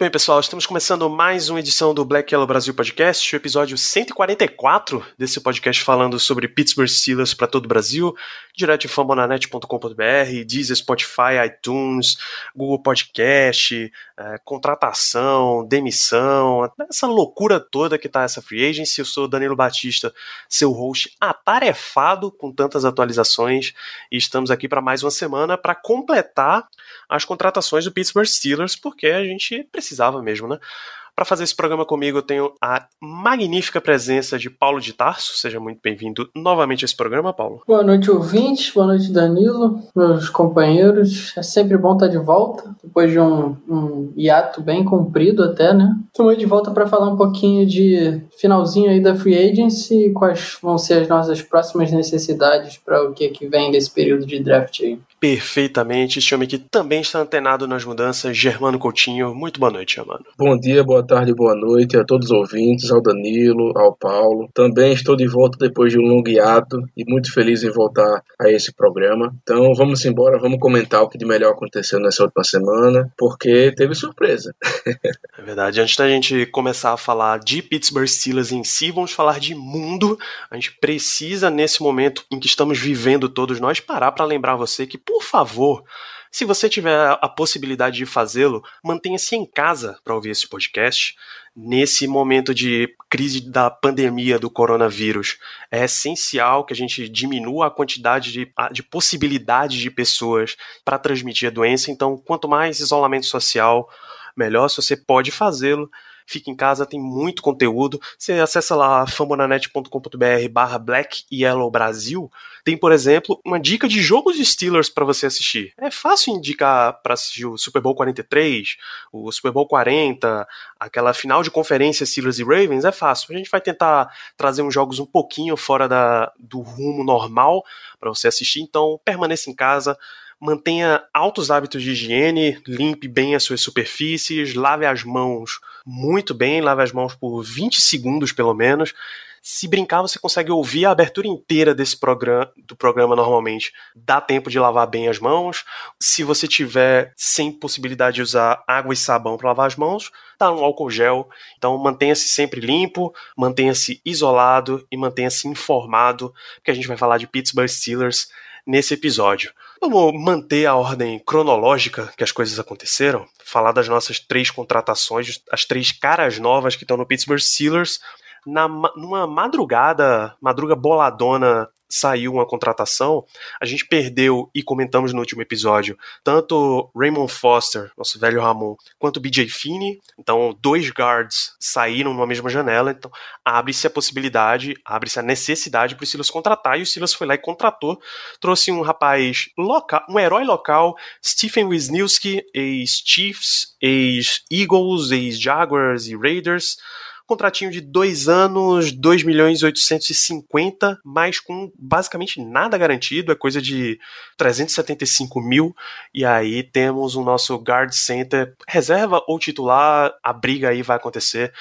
bem, pessoal? Estamos começando mais uma edição do Black Yellow Brasil Podcast, o episódio 144 desse podcast falando sobre Pittsburgh Steelers para todo o Brasil, direto de fambonanet.com.br, Deezer, Spotify, iTunes, Google Podcast, é, contratação, demissão, essa loucura toda que tá essa free agency. Eu sou Danilo Batista, seu host atarefado com tantas atualizações e estamos aqui para mais uma semana para completar as contratações do Pittsburgh Steelers, porque a gente precisava mesmo, né? Para fazer esse programa comigo, eu tenho a magnífica presença de Paulo de Tarso. Seja muito bem-vindo novamente a esse programa, Paulo. Boa noite, ouvintes. Boa noite, Danilo, meus companheiros. É sempre bom estar de volta, depois de um, um hiato bem comprido até, né? Estamos de volta para falar um pouquinho de finalzinho aí da Free Agency e quais vão ser as nossas próximas necessidades para o que, que vem desse período de draft aí perfeitamente. Este homem que também está antenado nas mudanças, Germano Coutinho. Muito boa noite, Germano. Bom dia, boa tarde, boa noite a todos os ouvintes, ao Danilo, ao Paulo. Também estou de volta depois de um longo hiato e muito feliz em voltar a esse programa. Então vamos embora, vamos comentar o que de melhor aconteceu nessa última semana, porque teve surpresa. é verdade. Antes da gente começar a falar de Pittsburgh Steelers em si, vamos falar de mundo. A gente precisa, nesse momento em que estamos vivendo todos nós, parar para lembrar você que por favor, se você tiver a possibilidade de fazê-lo, mantenha-se em casa para ouvir esse podcast. Nesse momento de crise da pandemia do coronavírus, é essencial que a gente diminua a quantidade de, de possibilidades de pessoas para transmitir a doença. Então, quanto mais isolamento social, melhor. Se você pode fazê-lo, fica em casa, tem muito conteúdo. Você acessa lá famonanet.com.br barra Black Yellow Brasil. Tem, por exemplo, uma dica de jogos de Steelers para você assistir. É fácil indicar para assistir o Super Bowl 43, o Super Bowl 40, aquela final de conferência Steelers e Ravens, é fácil. A gente vai tentar trazer uns jogos um pouquinho fora da, do rumo normal para você assistir, então permaneça em casa mantenha altos hábitos de higiene, limpe bem as suas superfícies, lave as mãos muito bem, lave as mãos por 20 segundos pelo menos. Se brincar, você consegue ouvir a abertura inteira desse programa, do programa normalmente. Dá tempo de lavar bem as mãos. Se você tiver sem possibilidade de usar água e sabão para lavar as mãos, dá um álcool gel. Então mantenha-se sempre limpo, mantenha-se isolado e mantenha-se informado, porque a gente vai falar de Pittsburgh Steelers nesse episódio. Vamos manter a ordem cronológica que as coisas aconteceram, falar das nossas três contratações, as três caras novas que estão no Pittsburgh Steelers. Na, numa madrugada, madruga boladona saiu uma contratação, a gente perdeu e comentamos no último episódio tanto Raymond Foster, nosso velho Ramon, quanto BJ Finney. Então, dois guards saíram numa mesma janela. Então, abre-se a possibilidade, abre-se a necessidade para o Silas contratar. E o Silas foi lá e contratou. Trouxe um rapaz local, um herói local, Stephen Wisniewski, ex-Chiefs, ex-Eagles, ex-Jaguars e Raiders contratinho de dois anos, 2 milhões e 850, mas com basicamente nada garantido, é coisa de 375 mil. E aí temos o nosso guard center, reserva ou titular, a briga aí vai acontecer.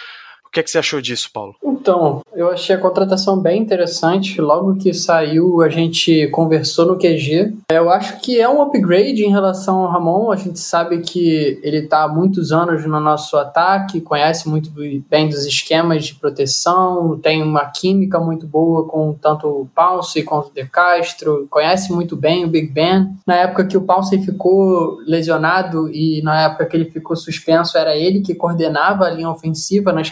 O que, é que você achou disso, Paulo? Então, eu achei a contratação bem interessante. Logo que saiu, a gente conversou no QG. Eu acho que é um upgrade em relação ao Ramon. A gente sabe que ele está há muitos anos no nosso ataque, conhece muito bem dos esquemas de proteção, tem uma química muito boa com tanto o Pounce quanto o De Castro, conhece muito bem o Big Ben. Na época que o Pounce ficou lesionado e na época que ele ficou suspenso, era ele que coordenava a linha ofensiva nas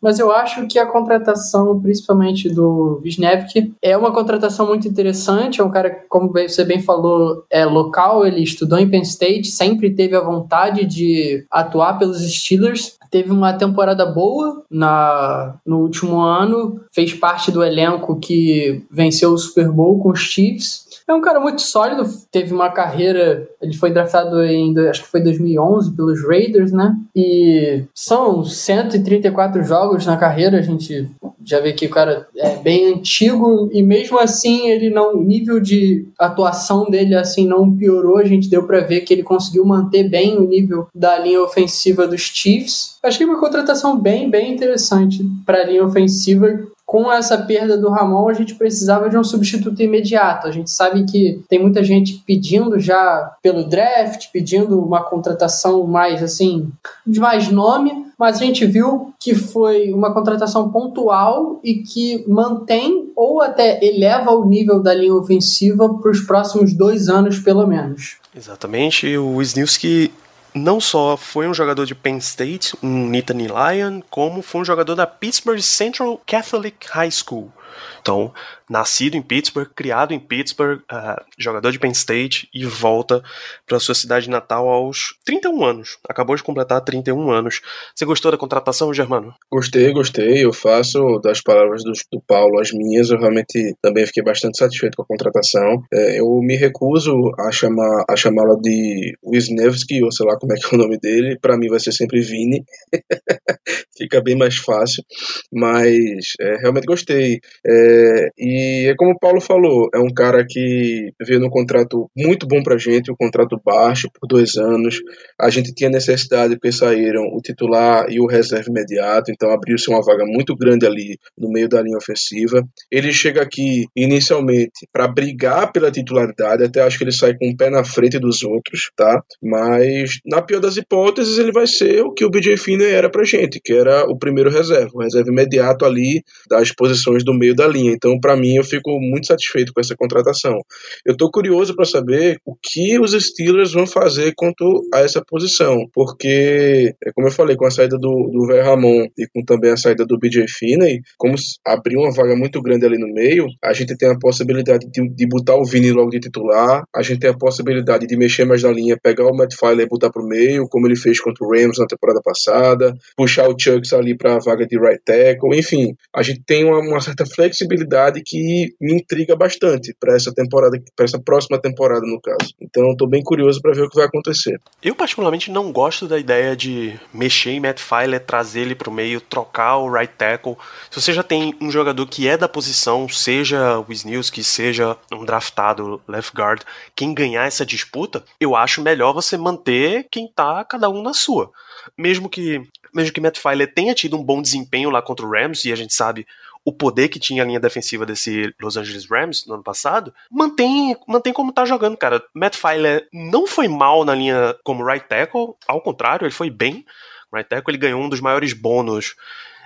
mas eu acho que a contratação, principalmente do Wisniewski, é uma contratação muito interessante. É um cara, como você bem falou, é local, ele estudou em Penn State, sempre teve a vontade de atuar pelos Steelers. Teve uma temporada boa na, no último ano, fez parte do elenco que venceu o Super Bowl com os Chiefs É um cara muito sólido, teve uma carreira, ele foi draftado em, acho que foi 2011 pelos Raiders, né? E são 134 jogos na carreira, a gente já vê que o cara é bem antigo e mesmo assim ele não, o nível de atuação dele assim não piorou, a gente deu para ver que ele conseguiu manter bem o nível da linha ofensiva dos Chiefs. Achei uma contratação bem, bem interessante para a linha ofensiva com essa perda do Ramon, a gente precisava de um substituto imediato. A gente sabe que tem muita gente pedindo já pelo draft, pedindo uma contratação mais assim, de mais nome, mas a gente viu que foi uma contratação pontual e que mantém ou até eleva o nível da linha ofensiva para os próximos dois anos, pelo menos. Exatamente. O Wisniewski não só foi um jogador de Penn State, um Nittany Lion, como foi um jogador da Pittsburgh Central Catholic High School. Então, nascido em Pittsburgh, criado em Pittsburgh, uh, jogador de Penn State e volta para sua cidade natal aos 31 anos. Acabou de completar 31 anos. Você gostou da contratação, Germano? Gostei, gostei. Eu faço das palavras do, do Paulo as minhas. Eu realmente também fiquei bastante satisfeito com a contratação. É, eu me recuso a chamar a chamá-la de Wisniewski, ou sei lá como é que é o nome dele. Para mim vai ser sempre Vini. Fica bem mais fácil. Mas é, realmente gostei. É, e é como o Paulo falou, é um cara que veio num contrato muito bom pra gente, um contrato baixo por dois anos. A gente tinha necessidade porque saíram o titular e o reserva imediato, então abriu-se uma vaga muito grande ali no meio da linha ofensiva. Ele chega aqui inicialmente para brigar pela titularidade, até acho que ele sai com um pé na frente dos outros, tá? Mas na pior das hipóteses, ele vai ser o que o BJ Finney era pra gente, que era o primeiro reserva, o reserva imediato ali das posições do meio da linha. Então, para mim, eu fico muito satisfeito com essa contratação. Eu estou curioso para saber o que os Steelers vão fazer quanto a essa posição, porque, é como eu falei, com a saída do, do Ver Ramon e com também a saída do BJ Finney, como abriu uma vaga muito grande ali no meio, a gente tem a possibilidade de, de botar o Vini logo de titular, a gente tem a possibilidade de mexer mais na linha, pegar o Matt Filer e botar pro meio, como ele fez contra o Rams na temporada passada, puxar o Chucks ali para a vaga de right tackle, enfim, a gente tem uma, uma certa flexibilidade que me intriga bastante para essa temporada, para essa próxima temporada no caso. Então estou bem curioso para ver o que vai acontecer. Eu particularmente não gosto da ideia de mexer em Matt Filer, trazer ele para o meio, trocar o right tackle. Se você já tem um jogador que é da posição, seja o Wisniewski, seja um draftado left guard, quem ganhar essa disputa, eu acho melhor você manter quem tá cada um na sua. Mesmo que mesmo que Matt Filer tenha tido um bom desempenho lá contra o Rams, e a gente sabe o poder que tinha a linha defensiva desse Los Angeles Rams no ano passado, mantém, mantém como tá jogando, cara. Matt Filer não foi mal na linha como right tackle, ao contrário, ele foi bem. Right tackle ele ganhou um dos maiores bônus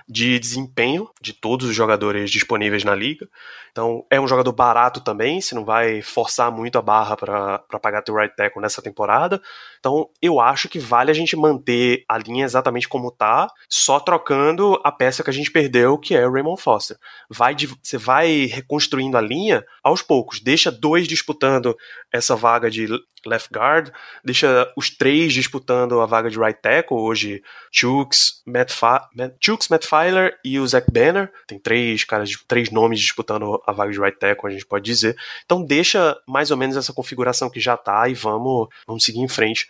de desempenho de todos os jogadores disponíveis na liga. Então, é um jogador barato também, você não vai forçar muito a barra para pagar teu right tackle nessa temporada. Então, eu acho que vale a gente manter a linha exatamente como tá, só trocando a peça que a gente perdeu, que é o Raymond Foster. Vai, você vai reconstruindo a linha aos poucos, deixa dois disputando essa vaga de left guard, deixa os três disputando a vaga de right tackle, hoje Chooks, Matt, Fa Matt, Chooks, Matt Filer e o Zach Banner, tem três caras, três nomes disputando a vaga de right tackle, a gente pode dizer. Então deixa mais ou menos essa configuração que já tá e vamos, vamos seguir em frente.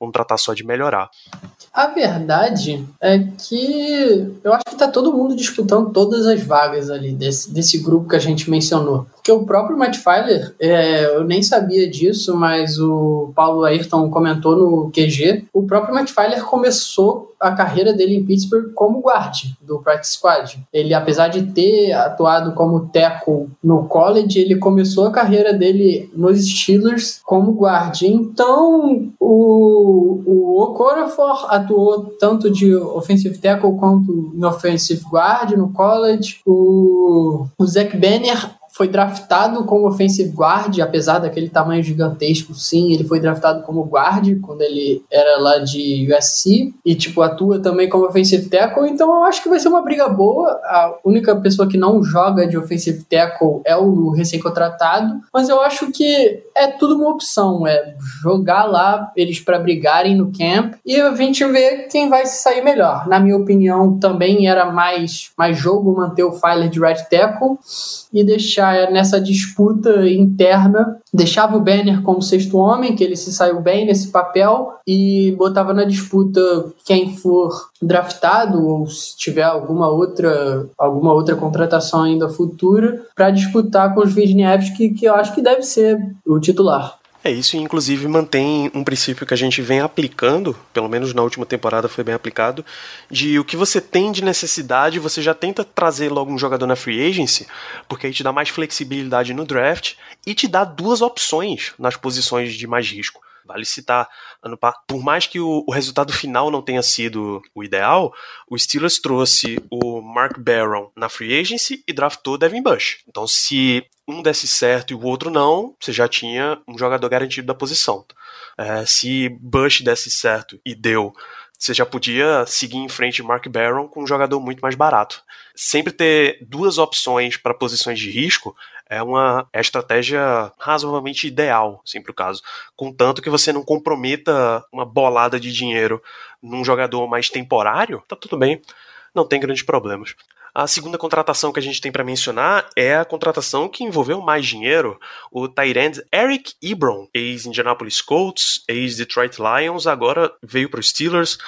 Vamos tratar só de melhorar. A verdade é que eu acho que tá todo mundo disputando todas as vagas ali desse, desse grupo que a gente mencionou. Porque o próprio Matt Filer, é, eu nem sabia disso, mas o Paulo Ayrton comentou no QG. O próprio Matt Filer começou a carreira dele em Pittsburgh como guard do practice squad. Ele, apesar de ter atuado como tackle no college, ele começou a carreira dele nos Steelers como guard. Então, o, o Okorafor atuou tanto de offensive tackle quanto no offensive guard no college. O, o Zach Banner foi draftado como offensive guard, apesar daquele tamanho gigantesco, sim, ele foi draftado como guard quando ele era lá de USC e tipo atua também como offensive tackle, então eu acho que vai ser uma briga boa. A única pessoa que não joga de offensive tackle é o recém-contratado, mas eu acho que é tudo uma opção, é jogar lá eles para brigarem no camp e a gente vê quem vai se sair melhor. Na minha opinião, também era mais mais jogo manter o Filer de right tackle e deixar deixar nessa disputa interna, deixava o Banner como sexto homem, que ele se saiu bem nesse papel, e botava na disputa quem for draftado ou se tiver alguma outra alguma outra contratação ainda futura para disputar com os Wisniewski, que eu acho que deve ser o titular. É isso, inclusive mantém um princípio que a gente vem aplicando, pelo menos na última temporada foi bem aplicado, de o que você tem de necessidade, você já tenta trazer logo um jogador na free agency, porque aí te dá mais flexibilidade no draft e te dá duas opções nas posições de mais risco. Vale citar, por mais que o, o, resultado final não tenha sido o ideal, o Steelers trouxe o Mark Barron na free agency e draftou Devin Bush. Então, se um desse certo e o outro não, você já tinha um jogador garantido da posição. É, se Bush desse certo e deu, você já podia seguir em frente Mark Barron com um jogador muito mais barato. Sempre ter duas opções para posições de risco é uma é estratégia razoavelmente ideal, assim, para o caso. Contanto que você não comprometa uma bolada de dinheiro num jogador mais temporário, tá tudo bem, não tem grandes problemas. A segunda contratação que a gente tem para mencionar é a contratação que envolveu mais dinheiro, o Tyrande Eric Ebron, ex-Indianapolis Colts, ex-Detroit Lions, agora veio para os Steelers,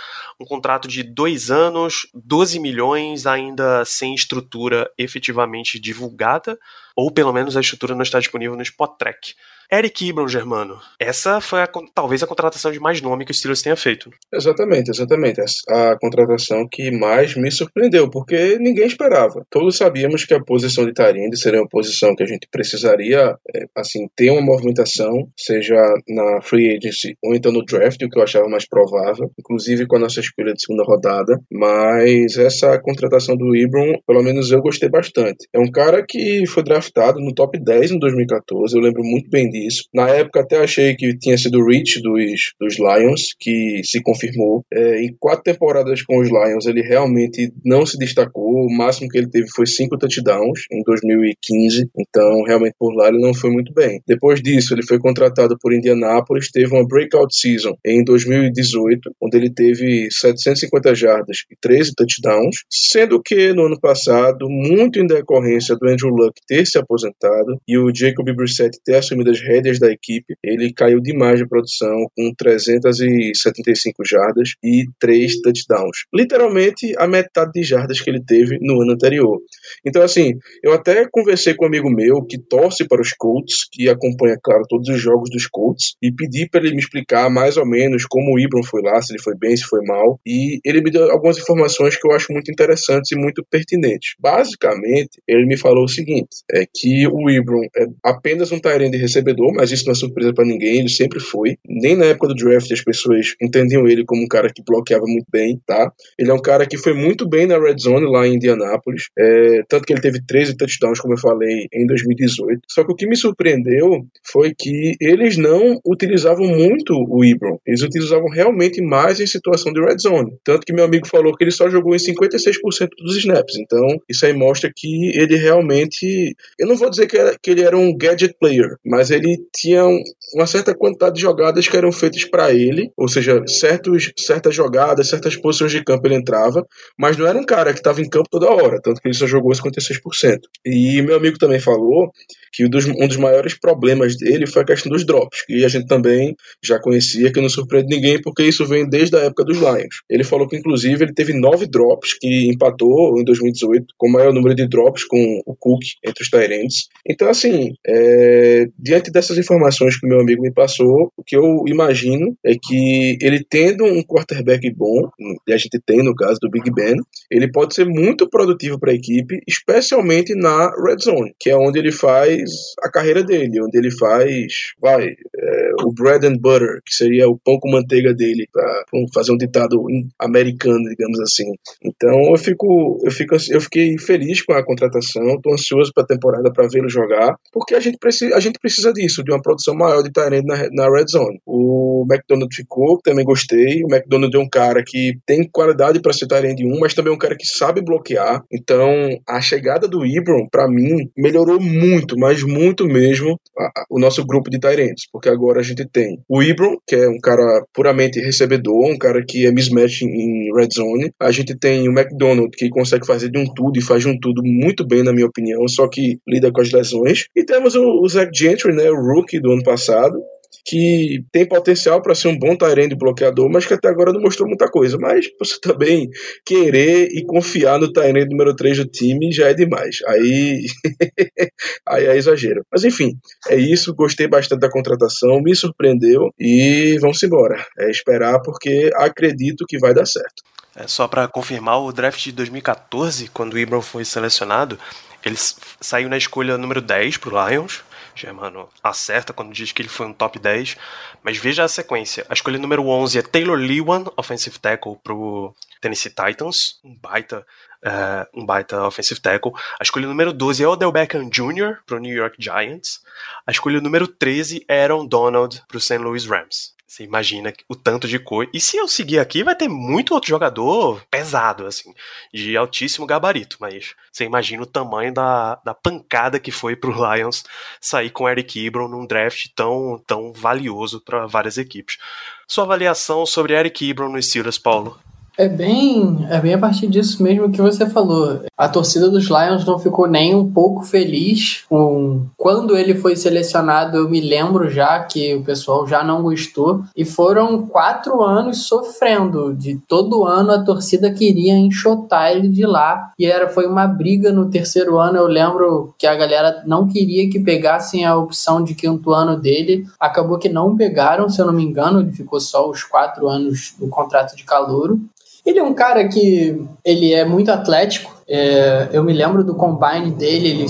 um contrato de dois anos, 12 milhões, ainda sem estrutura efetivamente divulgada, ou pelo menos a estrutura não está disponível no Spot Track. Eric Ibram, Germano, essa foi a, talvez a contratação de mais nome que o Steelers tenha feito. Exatamente, exatamente. A contratação que mais me surpreendeu, porque ninguém esperava. Todos sabíamos que a posição de Tarinde seria uma posição que a gente precisaria, é, assim, ter uma movimentação, seja na free agency ou então no draft, o que eu achava mais provável, inclusive com a nossa escolha de segunda rodada. Mas essa contratação do Ibram, pelo menos eu gostei bastante. É um cara que foi draftado no top 10 em 2014, eu lembro muito bem disso isso. Na época até achei que tinha sido Rich dos, dos Lions, que se confirmou. É, em quatro temporadas com os Lions, ele realmente não se destacou. O máximo que ele teve foi cinco touchdowns em 2015. Então, realmente por lá ele não foi muito bem. Depois disso, ele foi contratado por Indianapolis, teve uma breakout season em 2018, onde ele teve 750 jardas e 13 touchdowns, sendo que no ano passado, muito em decorrência do Andrew Luck ter se aposentado e o Jacob Brissett ter assumido as rédeas da equipe, ele caiu demais de produção com 375 jardas e 3 touchdowns. Literalmente a metade de jardas que ele teve no ano anterior. Então, assim, eu até conversei com um amigo meu que torce para os Colts, que acompanha, claro, todos os jogos dos Colts, e pedi para ele me explicar mais ou menos como o Ibram foi lá, se ele foi bem, se foi mal, e ele me deu algumas informações que eu acho muito interessantes e muito pertinentes. Basicamente, ele me falou o seguinte, é que o Ibram é apenas um de recebedor mas isso não é surpresa para ninguém, ele sempre foi. Nem na época do draft as pessoas entendiam ele como um cara que bloqueava muito bem, tá? Ele é um cara que foi muito bem na red zone lá em Indianápolis, é, tanto que ele teve 13 touchdowns, como eu falei, em 2018. Só que o que me surpreendeu foi que eles não utilizavam muito o Ibron, eles utilizavam realmente mais em situação de red zone. Tanto que meu amigo falou que ele só jogou em 56% dos snaps. Então, isso aí mostra que ele realmente. Eu não vou dizer que, era, que ele era um gadget player, mas ele ele tinha uma certa quantidade de jogadas que eram feitas para ele, ou seja, certos, certas jogadas, certas posições de campo ele entrava, mas não era um cara que estava em campo toda hora, tanto que ele só jogou 56%. E meu amigo também falou que um dos, maiores problemas dele foi a questão dos drops, que a gente também já conhecia, que não surpreende ninguém, porque isso vem desde a época dos Lions. Ele falou que, inclusive, ele teve nove drops, que empatou em 2018 com o maior número de drops com o Cook entre os Tyrants. Então, assim, é, diante dessas informações que o meu amigo me passou, o que eu imagino é que ele tendo um quarterback bom, e a gente tem no caso do Big Ben, ele pode ser muito produtivo para a equipe, especialmente na red zone, que é onde ele faz a carreira dele, onde ele faz, vai, é, o bread and butter, que seria o pão com manteiga dele, para fazer um ditado americano, digamos assim. Então eu fico, eu fico, eu fiquei feliz com a contratação, estou ansioso para a temporada para vê-lo jogar, porque a gente precisa, a gente precisa disso, de uma produção maior de Tyrant na, na red zone. O McDonald ficou, também gostei. O McDonald é um cara que tem qualidade para ser Tyrant 1, mas também é um cara que sabe bloquear. Então, a chegada do Ibron, para mim, melhorou muito, mas muito mesmo, a, a, o nosso grupo de Tyrants, porque agora a gente tem o Ibron, que é um cara puramente recebedor, um cara que é mismatch em red zone. A gente tem o McDonald, que consegue fazer de um tudo e faz de um tudo muito bem, na minha opinião, só que lida com as lesões. E temos o, o Zach Gentry, né, o rookie do ano passado, que tem potencial para ser um bom Tyrande bloqueador, mas que até agora não mostrou muita coisa. Mas você também querer e confiar no Tyrande número 3 do time já é demais. Aí, aí é exagero. Mas enfim, é isso. Gostei bastante da contratação, me surpreendeu e vamos embora. É esperar porque acredito que vai dar certo. É, só para confirmar, o draft de 2014, quando o Ibram foi selecionado, ele saiu na escolha número 10 pro Lions, Germano acerta quando diz que ele foi um top 10. Mas veja a sequência. A escolha número 11 é Taylor Lewan, offensive tackle pro Tennessee Titans. Um baita, uh, um baita offensive tackle. A escolha número 12 é Odell Beckham Jr. pro New York Giants. A escolha número 13 é Aaron Donald pro St. Louis Rams. Você imagina o tanto de cor. E se eu seguir aqui, vai ter muito outro jogador pesado, assim, de altíssimo gabarito. Mas você imagina o tamanho da, da pancada que foi pro Lions sair com Eric Ebron num draft tão, tão valioso para várias equipes. Sua avaliação sobre Eric Ebron no Steelers, Paulo? É bem, é bem a partir disso mesmo que você falou. A torcida dos Lions não ficou nem um pouco feliz com quando ele foi selecionado. Eu me lembro já que o pessoal já não gostou e foram quatro anos sofrendo. De todo ano a torcida queria enxotar ele de lá e era foi uma briga no terceiro ano. Eu lembro que a galera não queria que pegassem a opção de quinto ano dele. Acabou que não pegaram, se eu não me engano. Ele ficou só os quatro anos do contrato de calouro. Ele é um cara que ele é muito atlético. É, eu me lembro do combine dele, ele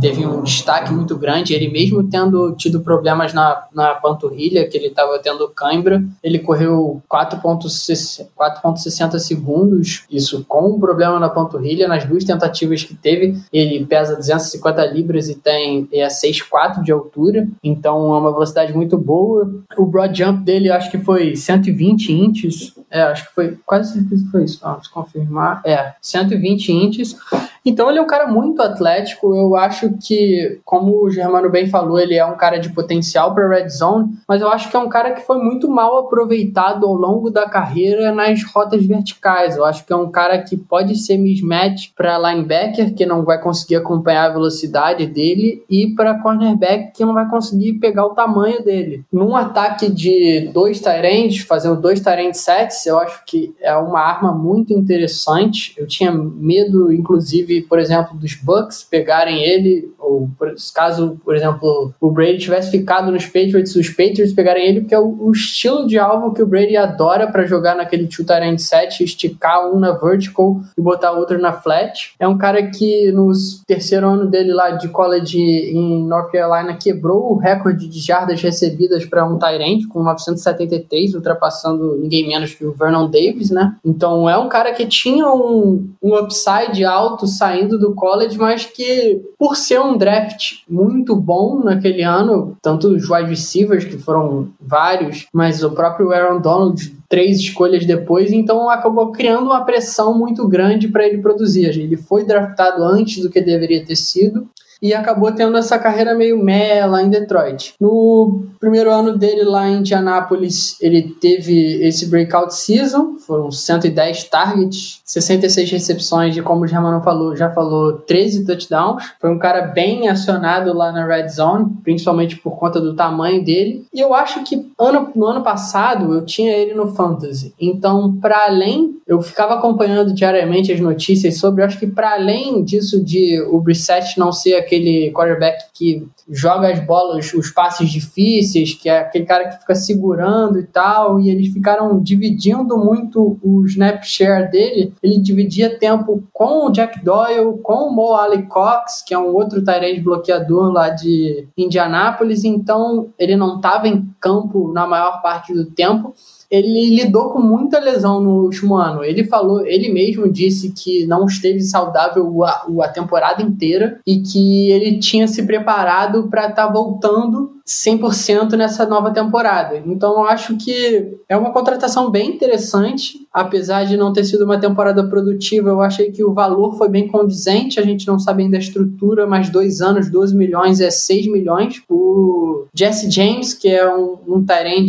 teve um destaque muito grande. Ele mesmo tendo tido problemas na, na panturrilha, que ele estava tendo cãibra, ele correu 4,60 segundos, isso com um problema na panturrilha, nas duas tentativas que teve. Ele pesa 250 libras e tem é 6,4 de altura, então é uma velocidade muito boa. O broad jump dele, acho que foi 120 inches, é, acho que foi quase certeza que foi isso. Vamos confirmar. É, 120 inches. Então ele é um cara muito atlético. Eu acho que, como o Germano bem falou, ele é um cara de potencial para red zone, mas eu acho que é um cara que foi muito mal aproveitado ao longo da carreira nas rotas verticais. Eu acho que é um cara que pode ser mismatch para linebacker, que não vai conseguir acompanhar a velocidade dele, e para cornerback, que não vai conseguir pegar o tamanho dele. Num ataque de dois Tyrants, fazendo dois Tyrant sets, eu acho que é uma arma muito interessante. Eu tinha medo, inclusive, por exemplo, dos Bucks pegarem ele, ou caso, por exemplo, o Brady tivesse ficado nos Patriots, os Patriots pegarem ele, porque é o, o estilo de alvo que o Brady adora para jogar naquele two tight set, esticar um na vertical e botar outro na flat. É um cara que no terceiro ano dele lá de college em North Carolina quebrou o recorde de jardas recebidas para um Tyrant com 973, ultrapassando ninguém menos que o Vernon Davis, né? Então é um cara que tinha um, um upside alto saindo do college, mas que por ser um draft muito bom naquele ano, tanto os wide receivers, que foram vários, mas o próprio Aaron Donald três escolhas depois, então acabou criando uma pressão muito grande para ele produzir. Ele foi draftado antes do que deveria ter sido e acabou tendo essa carreira meio meh lá em Detroit. No primeiro ano dele lá em Indianápolis, ele teve esse breakout season, foram 110 targets, 66 recepções e como o Germano falou, já falou 13 touchdowns. Foi um cara bem acionado lá na red zone, principalmente por conta do tamanho dele. E eu acho que ano, no ano passado eu tinha ele no fantasy. Então, para além, eu ficava acompanhando diariamente as notícias sobre, eu acho que para além disso de o Brissett não ser aquele quarterback que joga as bolas, os passes difíceis, que é aquele cara que fica segurando e tal, e eles ficaram dividindo muito o snap share dele. Ele dividia tempo com o Jack Doyle, com o Mo Ali Cox, que é um outro Tyrande bloqueador lá de Indianápolis, então ele não estava em campo na maior parte do tempo ele lidou com muita lesão no último ano. Ele falou, ele mesmo disse que não esteve saudável a, a temporada inteira e que ele tinha se preparado para estar tá voltando 100% nessa nova temporada. Então eu acho que é uma contratação bem interessante, apesar de não ter sido uma temporada produtiva, eu achei que o valor foi bem condizente, a gente não sabe ainda a estrutura, mas dois anos, 12 milhões é 6 milhões. O Jesse James, que é um, um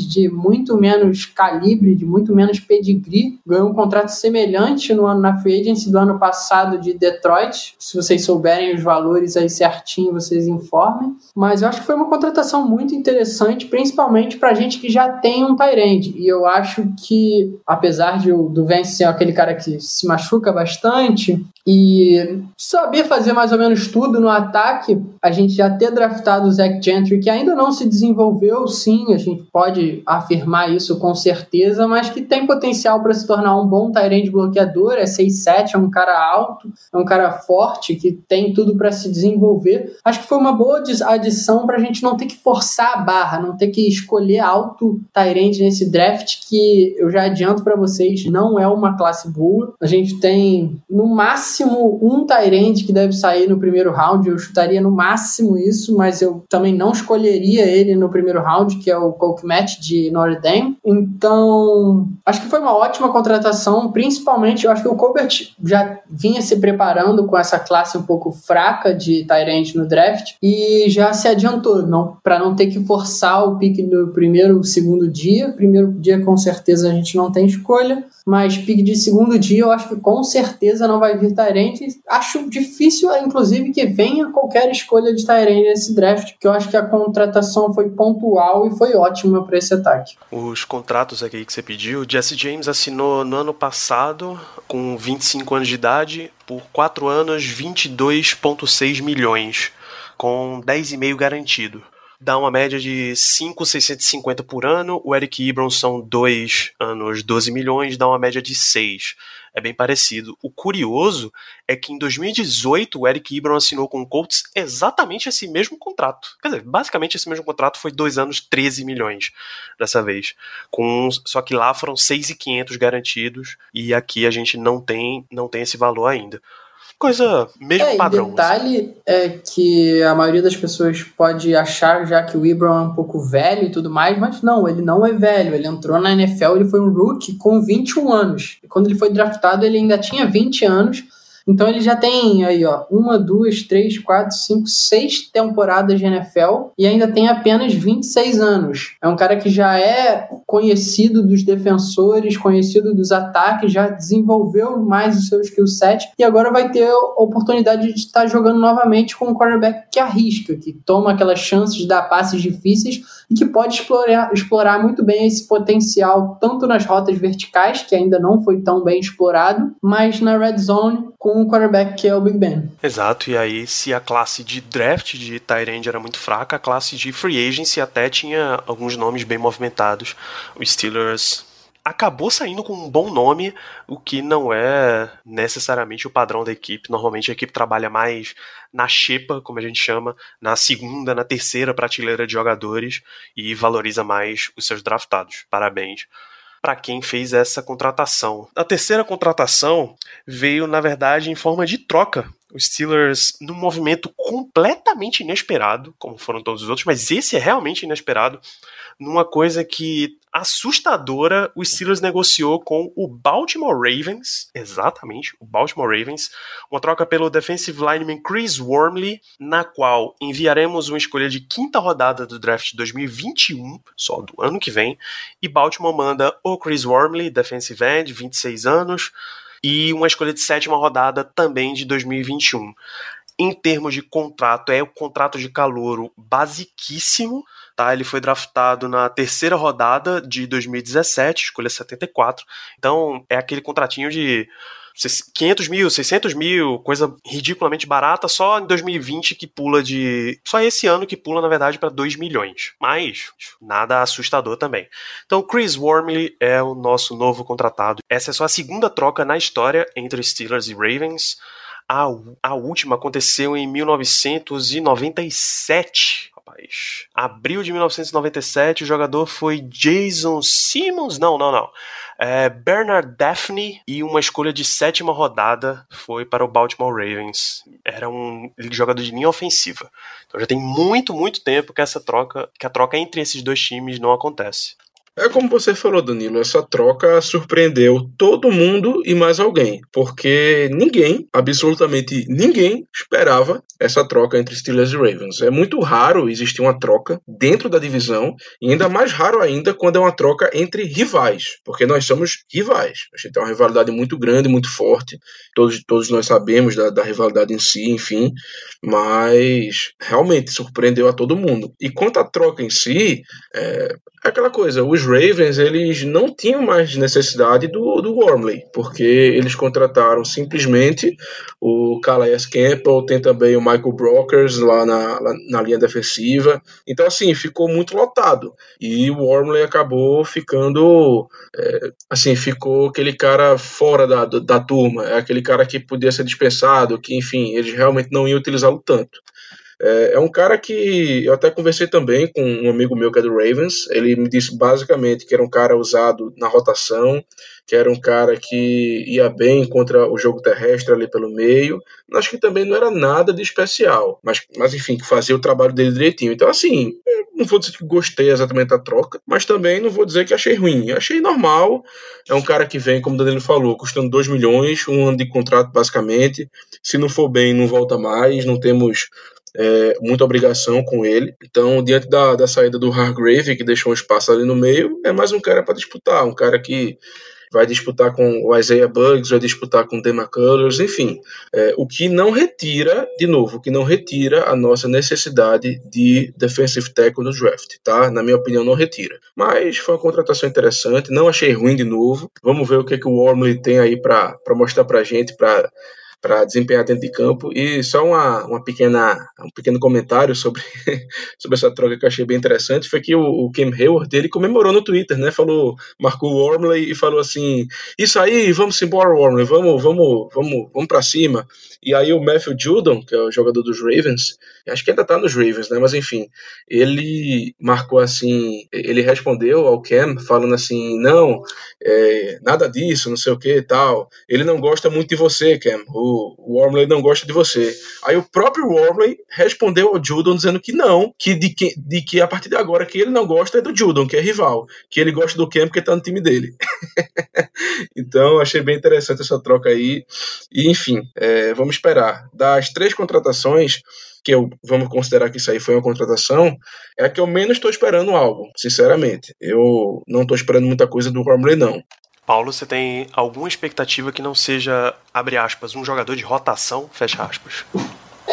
de muito menos calibre, de muito menos pedigree, ganhou um contrato semelhante no ano na free agency do ano passado de Detroit. Se vocês souberem os valores aí certinho, vocês informem. Mas eu acho que foi uma contratação muito interessante, principalmente para gente que já tem um Tyrande. E eu acho que, apesar de, do Vance ser aquele cara que se machuca bastante, e saber fazer mais ou menos tudo no ataque, a gente já ter draftado o Zach Gentry, que ainda não se desenvolveu, sim, a gente pode afirmar isso com certeza, mas que tem potencial para se tornar um bom Tyrande bloqueador, é 6'7, é um cara alto, é um cara forte, que tem tudo para se desenvolver. Acho que foi uma boa adição para a gente não ter que forçar a barra, não ter que escolher alto Tyrande nesse draft, que eu já adianto para vocês, não é uma classe boa. A gente tem, no máximo, máximo um Tyrande que deve sair no primeiro round. Eu chutaria no máximo isso, mas eu também não escolheria ele no primeiro round, que é o Coke Match de Notre Dame. Então, acho que foi uma ótima contratação, principalmente eu acho que o Colbert já vinha se preparando com essa classe um pouco fraca de Tyrande no draft e já se adiantou, não para não ter que forçar o pique no primeiro, segundo dia. Primeiro dia com certeza a gente não tem escolha mas pique de segundo dia eu acho que com certeza não vai vir Tyrande. Acho difícil, inclusive, que venha qualquer escolha de Tyrande nesse draft, porque eu acho que a contratação foi pontual e foi ótima para esse ataque. Os contratos aqui que você pediu, Jesse James assinou no ano passado, com 25 anos de idade, por 4 anos, 22,6 milhões, com 10,5 garantido dá uma média de 5,650 por ano. O Eric Ebron são dois anos, 12 milhões, dá uma média de 6. É bem parecido. O curioso é que em 2018 o Eric Ebron assinou com o Colts exatamente esse mesmo contrato. Quer dizer, basicamente esse mesmo contrato foi dois anos, 13 milhões dessa vez. Com, só que lá foram 6,500 garantidos e aqui a gente não tem, não tem esse valor ainda coisa mesmo é, padrão. O assim. detalhe assim. é que a maioria das pessoas pode achar já que o Ibram é um pouco velho e tudo mais, mas não, ele não é velho. Ele entrou na NFL, ele foi um rookie com 21 anos. Quando ele foi draftado, ele ainda tinha 20 anos então ele já tem aí, ó, uma, duas, três, quatro, cinco, seis temporadas de NFL e ainda tem apenas 26 anos. É um cara que já é conhecido dos defensores, conhecido dos ataques, já desenvolveu mais o seu skill set e agora vai ter a oportunidade de estar jogando novamente com um quarterback que arrisca, que toma aquelas chances de dar passes difíceis e que pode explorar, explorar muito bem esse potencial, tanto nas rotas verticais, que ainda não foi tão bem explorado, mas na red zone com o quarterback que é o Big Ben. Exato, e aí se a classe de draft de Tyrande era muito fraca, a classe de free agency até tinha alguns nomes bem movimentados. O Steelers acabou saindo com um bom nome, o que não é necessariamente o padrão da equipe. Normalmente a equipe trabalha mais na xepa, como a gente chama, na segunda, na terceira prateleira de jogadores e valoriza mais os seus draftados. Parabéns para quem fez essa contratação. A terceira contratação veio, na verdade, em forma de troca os Steelers num movimento completamente inesperado, como foram todos os outros, mas esse é realmente inesperado, numa coisa que assustadora, o Steelers negociou com o Baltimore Ravens, exatamente, o Baltimore Ravens, uma troca pelo defensive lineman Chris Wormley, na qual enviaremos uma escolha de quinta rodada do draft 2021, só do ano que vem, e Baltimore manda o Chris Wormley, defensive end, 26 anos, e uma escolha de sétima rodada também de 2021. Em termos de contrato, é o contrato de calouro basiquíssimo, tá? Ele foi draftado na terceira rodada de 2017, escolha 74. Então, é aquele contratinho de 500 mil, 600 mil, coisa ridiculamente barata, só em 2020 que pula de. Só esse ano que pula, na verdade, para 2 milhões. Mas nada assustador também. Então, Chris Wormley é o nosso novo contratado. Essa é só a segunda troca na história entre Steelers e Ravens. A, a última aconteceu em 1997. Rapaz. Abril de 1997, o jogador foi Jason Simmons? Não, não, não. É, Bernard Daphne e uma escolha de sétima rodada foi para o Baltimore Ravens. Era um jogador de linha ofensiva. Então já tem muito, muito tempo que essa troca, que a troca entre esses dois times não acontece. É como você falou, Danilo, essa troca surpreendeu todo mundo e mais alguém, porque ninguém, absolutamente ninguém, esperava essa troca entre Steelers e Ravens. É muito raro existir uma troca dentro da divisão, e ainda mais raro ainda quando é uma troca entre rivais, porque nós somos rivais. A gente tem uma rivalidade muito grande, muito forte, todos, todos nós sabemos da, da rivalidade em si, enfim, mas realmente surpreendeu a todo mundo. E quanto à troca em si, é, é aquela coisa, os Ravens eles não tinham mais necessidade do, do Wormley, porque eles contrataram simplesmente o Calais Campbell, tem também o Michael Brokers lá na, na linha defensiva. Então, assim, ficou muito lotado. E o Wormley acabou ficando. É, assim, ficou aquele cara fora da, da turma, é aquele cara que podia ser dispensado, que, enfim, eles realmente não iam utilizá-lo tanto. É, é, um cara que eu até conversei também com um amigo meu que é do Ravens. Ele me disse basicamente que era um cara usado na rotação, que era um cara que ia bem contra o jogo terrestre ali pelo meio. Acho que também não era nada de especial, mas, mas enfim, que fazia o trabalho dele direitinho. Então, assim, não vou dizer que gostei exatamente da troca, mas também não vou dizer que achei ruim. Achei normal. É um cara que vem, como o Danilo falou, custando 2 milhões, um ano de contrato basicamente. Se não for bem, não volta mais. Não temos é, muita obrigação com ele. Então, diante da, da saída do Hargrave, que deixou um espaço ali no meio, é mais um cara para disputar, um cara que vai disputar com o Isaiah Bugs, vai disputar com o Dema Colors, enfim. É, o que não retira, de novo, o que não retira a nossa necessidade de defensive tackle no draft, tá? Na minha opinião, não retira. Mas foi uma contratação interessante, não achei ruim de novo. Vamos ver o que, que o Wormley tem aí para mostrar pra gente, para para desempenhar dentro de campo. E só uma, uma pequena, um pequeno comentário sobre, sobre essa troca que eu achei bem interessante foi que o, o Cam Hayward ele comemorou no Twitter, né? Falou, marcou o Wormley e falou assim: Isso aí, vamos embora, Wormley, vamos, vamos, vamos, vamos para cima. E aí o Matthew Judon, que é o jogador dos Ravens, acho que ainda tá nos Ravens, né? Mas enfim, ele marcou assim, ele respondeu ao Cam falando assim: Não, é, nada disso, não sei o que e tal. Ele não gosta muito de você, Cam. O o Wormley não gosta de você. Aí o próprio Wormley respondeu ao Judon dizendo que não, que de, que de que a partir de agora que ele não gosta é do Judon, que é rival, que ele gosta do Cam porque tá no time dele. então achei bem interessante essa troca aí. E enfim, é, vamos esperar. Das três contratações, que eu vamos considerar que isso aí foi uma contratação, é a que eu menos estou esperando algo, sinceramente. Eu não estou esperando muita coisa do Wormley, não. Paulo, você tem alguma expectativa que não seja, abre aspas, um jogador de rotação, fecha aspas?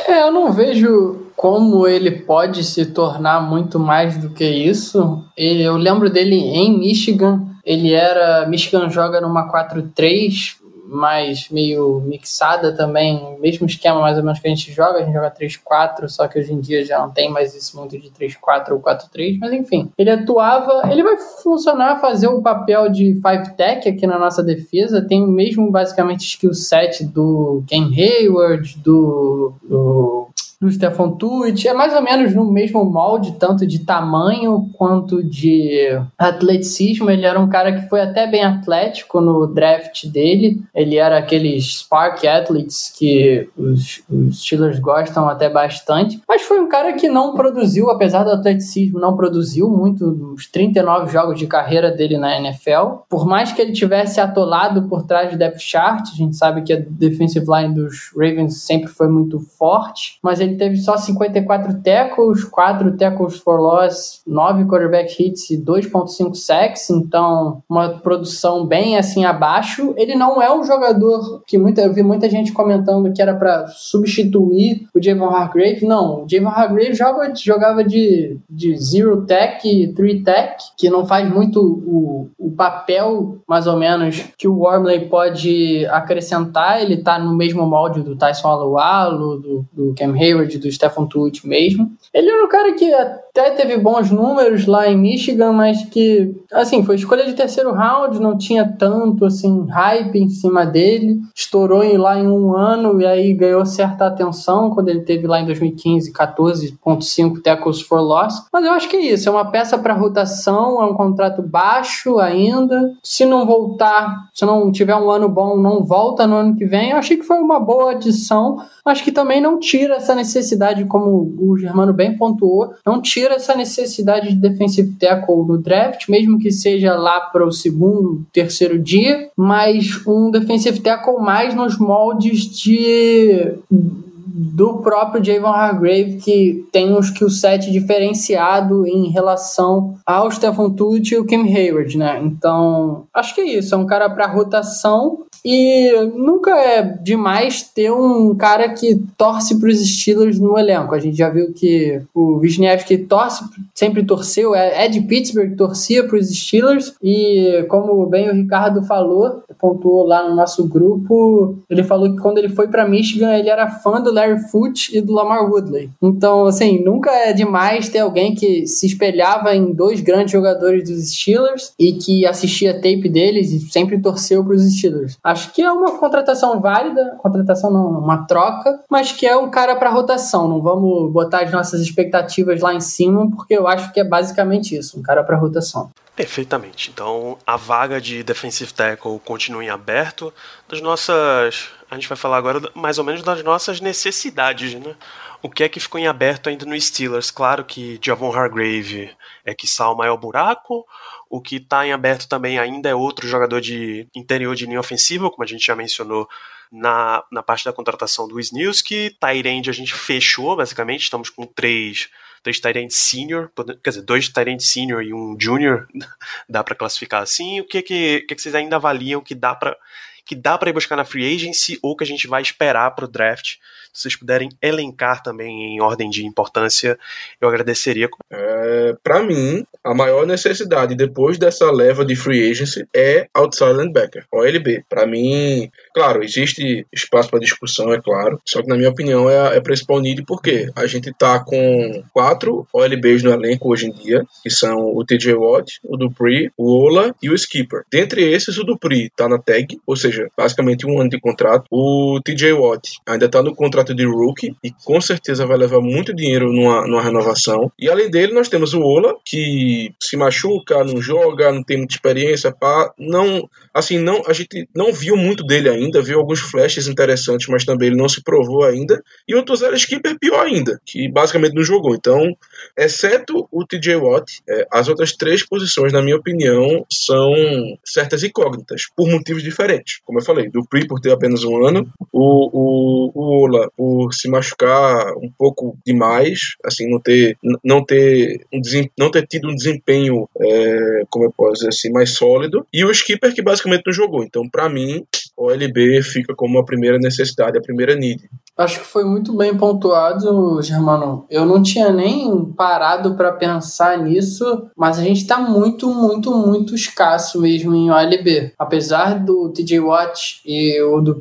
É, eu não vejo como ele pode se tornar muito mais do que isso. Eu lembro dele em Michigan. Ele era. Michigan joga numa 4-3, mais meio mixada também, mesmo esquema mais ou menos que a gente joga, a gente joga 3-4, só que hoje em dia já não tem mais isso muito de 3-4 ou 4-3, mas enfim, ele atuava, ele vai funcionar, fazer o papel de 5-tech aqui na nossa defesa, tem o mesmo basicamente skill set do Ken Hayward, do, do do Stefan Tuitt. É mais ou menos no mesmo molde, tanto de tamanho quanto de atleticismo. Ele era um cara que foi até bem atlético no draft dele. Ele era aqueles Spark Athletes que os, os Steelers gostam até bastante. Mas foi um cara que não produziu, apesar do atleticismo, não produziu muito nos 39 jogos de carreira dele na NFL. Por mais que ele tivesse atolado por trás do depth chart, a gente sabe que a defensive line dos Ravens sempre foi muito forte, mas ele ele teve só 54 tackles, 4 tackles for loss, 9 quarterback hits e 2.5 sacks, então uma produção bem assim abaixo. Ele não é um jogador que muita, eu vi muita gente comentando que era para substituir o Javon Hargrave. Não, o Javon Hargrave joga, jogava de, de zero tech e three tech, que não faz muito o, o papel, mais ou menos, que o Wormley pode acrescentar. Ele tá no mesmo molde do Tyson Alualo, do, do Cam Hayward Do Stephen Tuitt mesmo. Ele era um cara que até teve bons números lá em Michigan, mas que, assim, foi escolha de terceiro round, não tinha tanto, assim, hype em cima dele. Estourou lá em um ano e aí ganhou certa atenção quando ele teve lá em 2015 14.5 tackles for loss. Mas eu acho que é isso, é uma peça para rotação, é um contrato baixo ainda. Se não voltar, se não tiver um ano bom, não volta no ano que vem. Eu achei que foi uma boa adição, mas que também não tira essa necessidade, como o Germano bem pontuou, não tira essa necessidade de defensive tackle no draft, mesmo que seja lá para o segundo, terceiro dia, mas um defensive tackle mais nos moldes de do próprio Javon Hargrave, que tem um skill set diferenciado em relação ao Stephen Tucci e o Kim Hayward, né? Então, acho que é isso. É um cara para rotação e nunca é demais ter um cara que torce para os Steelers no elenco. A gente já viu que o Wisniewski torce, sempre torceu, é, é de Pittsburgh, torcia para os Steelers. E como bem o Ricardo falou, pontuou lá no nosso grupo, ele falou que quando ele foi para Michigan, ele era fã do Larry Foote e do Lamar Woodley. Então, assim, nunca é demais ter alguém que se espelhava em dois grandes jogadores dos Steelers e que assistia tape deles e sempre torceu para os Steelers. Acho que é uma contratação válida, contratação não, uma troca, mas que é um cara para rotação. Não vamos botar as nossas expectativas lá em cima, porque eu acho que é basicamente isso, um cara para rotação. Perfeitamente. Então, a vaga de defensive tackle continua em aberto. Das nossas, a gente vai falar agora mais ou menos das nossas necessidades, né? O que é que ficou em aberto ainda no Steelers? Claro que Javon Hargrave é que está o maior buraco. O que está em aberto também ainda é outro jogador de interior de linha ofensiva, como a gente já mencionou na, na parte da contratação do Wisniewski. Tyrande a gente fechou, basicamente. Estamos com três três Tyrants senior, quer dizer, dois Tyrants senior e um junior, dá para classificar assim. O que que, que, que vocês ainda avaliam que dá para que dá para ir buscar na free agency ou que a gente vai esperar para o draft? Se vocês puderem elencar também em ordem de importância, eu agradeceria. É, para mim, a maior necessidade depois dessa leva de free agency é outside linebacker, OLB. Para mim, claro, existe espaço para discussão, é claro, só que na minha opinião é, é principal need porque a gente tá com quatro OLBs no elenco hoje em dia, que são o TJ Watt, o Dupree, o Ola e o Skipper. Dentre esses, o Dupree tá na tag, ou seja, basicamente um ano de contrato. O TJ Watt ainda tá no contrato de rookie e com certeza vai levar muito dinheiro numa, numa renovação. E além dele, nós temos o Ola, que se machuca, não joga, não tem muita experiência, pá, não, assim, não, a gente não viu muito dele ainda, viu alguns flashes interessantes, mas também ele não se provou ainda. E o Tuzera Skipper pior ainda, que basicamente não jogou. Então, exceto o TJ Watt, é, as outras três posições, na minha opinião, são certas incógnitas, por motivos diferentes. Como eu falei, do Pri por ter apenas um ano, o, o, o Ola por se machucar um pouco demais, assim, não ter, não ter, um não ter tido um desempenho, é, como eu posso dizer assim, mais sólido, e o Skipper que basicamente não jogou. Então, para mim, o LB fica como a primeira necessidade, a primeira need. Acho que foi muito bem pontuado, Germano. Eu não tinha nem parado para pensar nisso, mas a gente está muito, muito, muito escasso mesmo em OLB. Apesar do TJ Watt e o do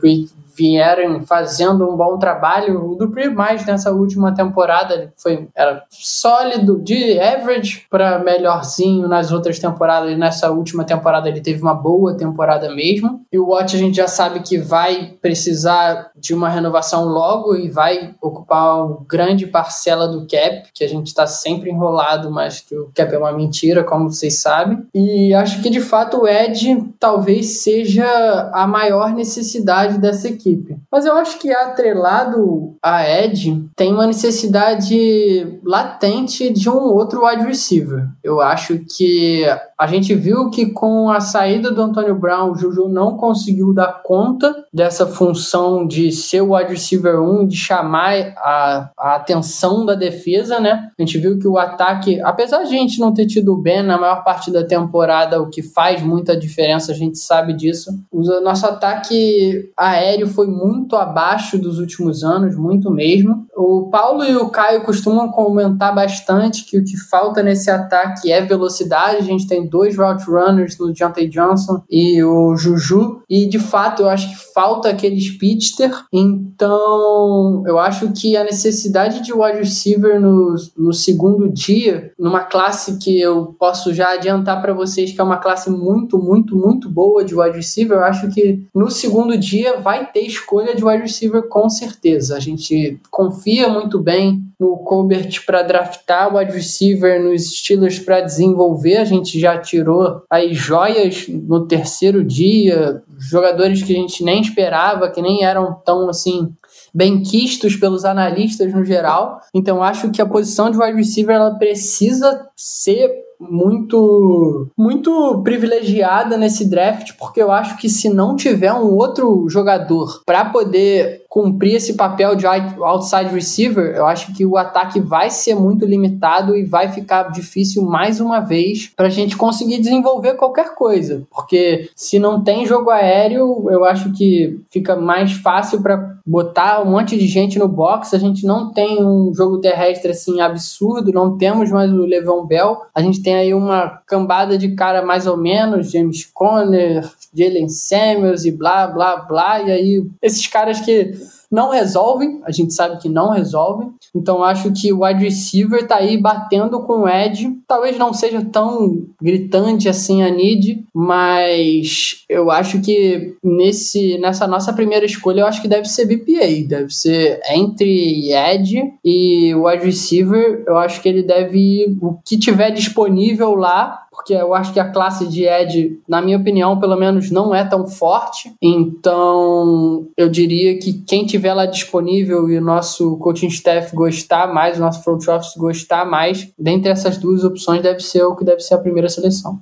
vieram fazendo um bom trabalho. O Dupree mais nessa última temporada ele foi era sólido de average para melhorzinho nas outras temporadas. E nessa última temporada ele teve uma boa temporada mesmo. E o Watt a gente já sabe que vai precisar de uma renovação logo e vai ocupar uma grande parcela do cap, que a gente está sempre enrolado, mas que o cap é uma mentira, como vocês sabem. E acho que de fato o Ed talvez seja a maior necessidade dessa equipe equipe. Mas eu acho que atrelado a Ed tem uma necessidade latente de um outro wide receiver. Eu acho que a gente viu que com a saída do Antônio Brown, o Juju não conseguiu dar conta dessa função de ser o wide receiver 1, de chamar a, a atenção da defesa, né? A gente viu que o ataque, apesar de a gente não ter tido o Ben na maior parte da temporada, o que faz muita diferença, a gente sabe disso. O nosso ataque aéreo foi muito abaixo dos últimos anos, muito mesmo. O Paulo e o Caio costumam comentar bastante que o que falta nesse ataque é velocidade. A gente tem dois route runners no Deontay Johnson e o Juju, e de fato eu acho que falta aquele speedster. Então eu acho que a necessidade de wide receiver no, no segundo dia, numa classe que eu posso já adiantar para vocês que é uma classe muito, muito, muito boa de wide receiver, eu acho que no segundo dia vai ter escolha de wide receiver com certeza. A gente confia muito bem no Colbert para draftar wide receiver, nos Steelers para desenvolver. A gente já tirou aí joias no terceiro dia, jogadores que a gente nem esperava, que nem eram tão assim bem quistos pelos analistas no geral. Então acho que a posição de wide receiver ela precisa ser muito muito privilegiada nesse draft, porque eu acho que se não tiver um outro jogador para poder cumprir esse papel de outside receiver, eu acho que o ataque vai ser muito limitado e vai ficar difícil mais uma vez para a gente conseguir desenvolver qualquer coisa. Porque se não tem jogo aéreo, eu acho que fica mais fácil para botar um monte de gente no box. A gente não tem um jogo terrestre assim absurdo, não temos mais o Levon Bell. A gente tem aí uma cambada de cara mais ou menos, James Conner, Jalen Samuels e blá, blá, blá. E aí, esses caras que não resolvem, a gente sabe que não resolvem. Então acho que o wide receiver tá aí batendo com o Ed. Talvez não seja tão gritante assim a need, mas eu acho que nesse nessa nossa primeira escolha eu acho que deve ser BPA, deve ser entre Ed e o wide receiver. Eu acho que ele deve ir, o que tiver disponível lá porque eu acho que a classe de Ed, na minha opinião, pelo menos não é tão forte. Então, eu diria que quem tiver lá disponível e o nosso coaching staff gostar mais, o nosso front office gostar mais, dentre essas duas opções deve ser o que deve ser a primeira seleção.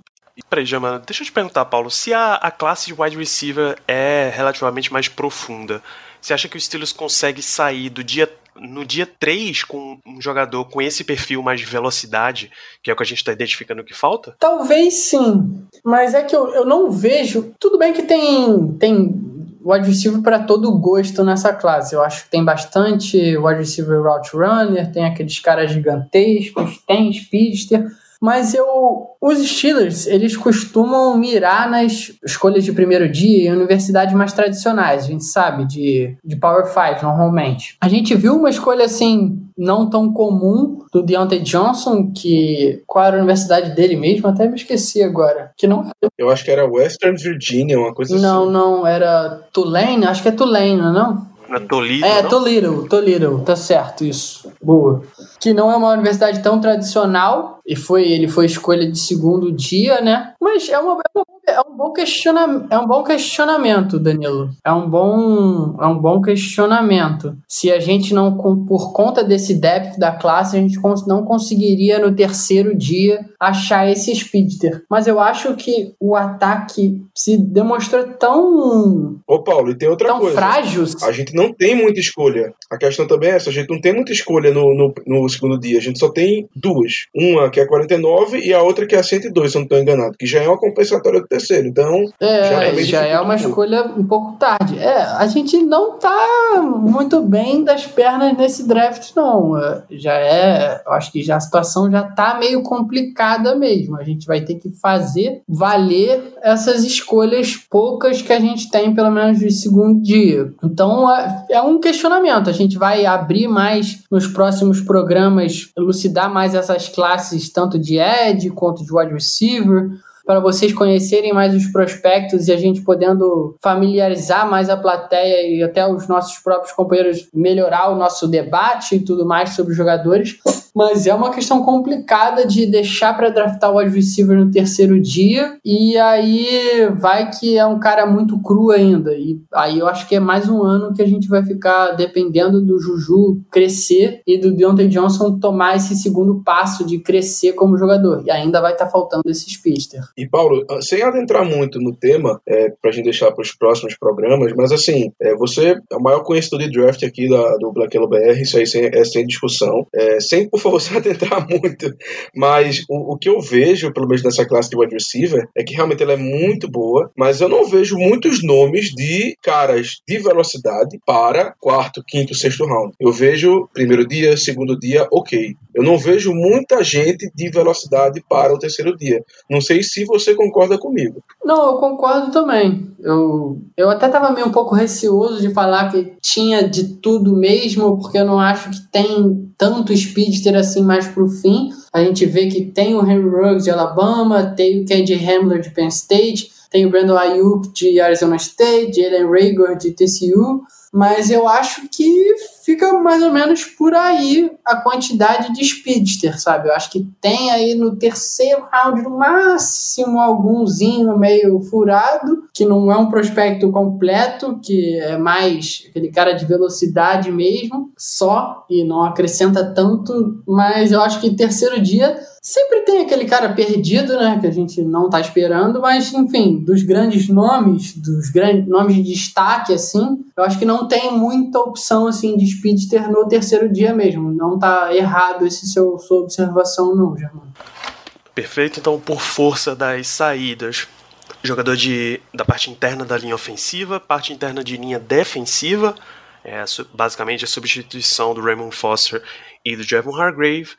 Peraí, Jama, deixa eu te perguntar, Paulo, se a, a classe de wide receiver é relativamente mais profunda, você acha que o Steelers consegue sair do dia no dia 3 com um jogador com esse perfil mais de velocidade, que é o que a gente está identificando que falta? Talvez sim, mas é que eu, eu não vejo. Tudo bem que tem, tem wide receiver para todo gosto nessa classe. Eu acho que tem bastante wide receiver route runner, tem aqueles caras gigantescos, tem speedster mas eu, os Steelers, eles costumam mirar nas escolhas de primeiro dia em universidades mais tradicionais, a gente sabe, de, de Power 5 normalmente. A gente viu uma escolha assim, não tão comum do Deontay Johnson, que qual era a universidade dele mesmo? Até me esqueci agora. Que não Eu acho que era Western Virginia, uma coisa não, assim. Não, não, era Tulane, acho que é Tulane, não é não? Na Toledo, É? Toledo, Toledo, tá certo, isso. Boa. Que não é uma universidade tão tradicional, e foi ele foi escolha de segundo dia, né? Mas é, uma, é, é um bom questionamento, é um bom questionamento, Danilo. É um bom, é um bom questionamento. Se a gente não, por conta desse depth da classe, a gente não conseguiria no terceiro dia achar esse speedster. Mas eu acho que o ataque se demonstrou tão. Ô, Paulo, e tem outra tão coisa. frágil. A gente não tem muita escolha. A questão também é essa: a gente não tem muita escolha no, no, no segundo dia. A gente só tem duas. Uma que é 49 e a outra que é 102, se eu não estou enganado. Que já é uma compensatória do terceiro. Então. É, já, já é uma um escolha um pouco tarde. É, a gente não tá muito bem das pernas nesse draft, não. É, Já é, eu acho que já a situação já tá meio complicada mesmo. A gente vai ter que fazer valer essas escolhas poucas que a gente tem, pelo menos de segundo dia. Então é, é um questionamento. A gente vai abrir mais nos próximos programas, elucidar mais essas classes, tanto de Ed quanto de wide receiver para vocês conhecerem mais os prospectos e a gente podendo familiarizar mais a plateia e até os nossos próprios companheiros melhorar o nosso debate e tudo mais sobre os jogadores. Mas é uma questão complicada de deixar para draftar o wide no terceiro dia e aí vai que é um cara muito cru ainda. E aí eu acho que é mais um ano que a gente vai ficar dependendo do Juju crescer e do Deontay Johnson tomar esse segundo passo de crescer como jogador. E ainda vai estar faltando esse speedster. E, Paulo, ah, sem adentrar muito no tema, é, pra gente deixar para os próximos programas, mas assim, é, você é o maior conhecedor de draft aqui da, do Black Yellow BR, isso aí sem, é sem discussão. É, sem, por favor, se adentrar muito, mas o, o que eu vejo, pelo menos nessa classe de wide receiver, é que realmente ela é muito boa, mas eu não vejo muitos nomes de caras de velocidade para quarto, quinto, sexto round. Eu vejo primeiro dia, segundo dia, ok. Eu não vejo muita gente de velocidade para o terceiro dia. Não sei se você concorda comigo. Não, eu concordo também. Eu, eu até estava meio um pouco receoso de falar que tinha de tudo mesmo, porque eu não acho que tem tanto speedster assim mais pro fim. A gente vê que tem o Henry Ruggs de Alabama, tem o Kenji Hamler de Penn State, tem o Brandon Ayuk de Arizona State, Jalen Rager de TCU, mas eu acho que fica mais ou menos por aí a quantidade de speedster, sabe? Eu acho que tem aí no terceiro round, no máximo, algumzinho meio furado, que não é um prospecto completo, que é mais aquele cara de velocidade mesmo, só, e não acrescenta tanto, mas eu acho que terceiro dia Sempre tem aquele cara perdido, né? Que a gente não tá esperando, mas enfim, dos grandes nomes, dos grandes nomes de destaque, assim, eu acho que não tem muita opção assim de speedster no terceiro dia mesmo. Não tá errado esse seu sua observação, não, Germano. Perfeito, então por força das saídas. Jogador de, da parte interna da linha ofensiva, parte interna de linha defensiva, é, basicamente a substituição do Raymond Foster e do Javon Hargrave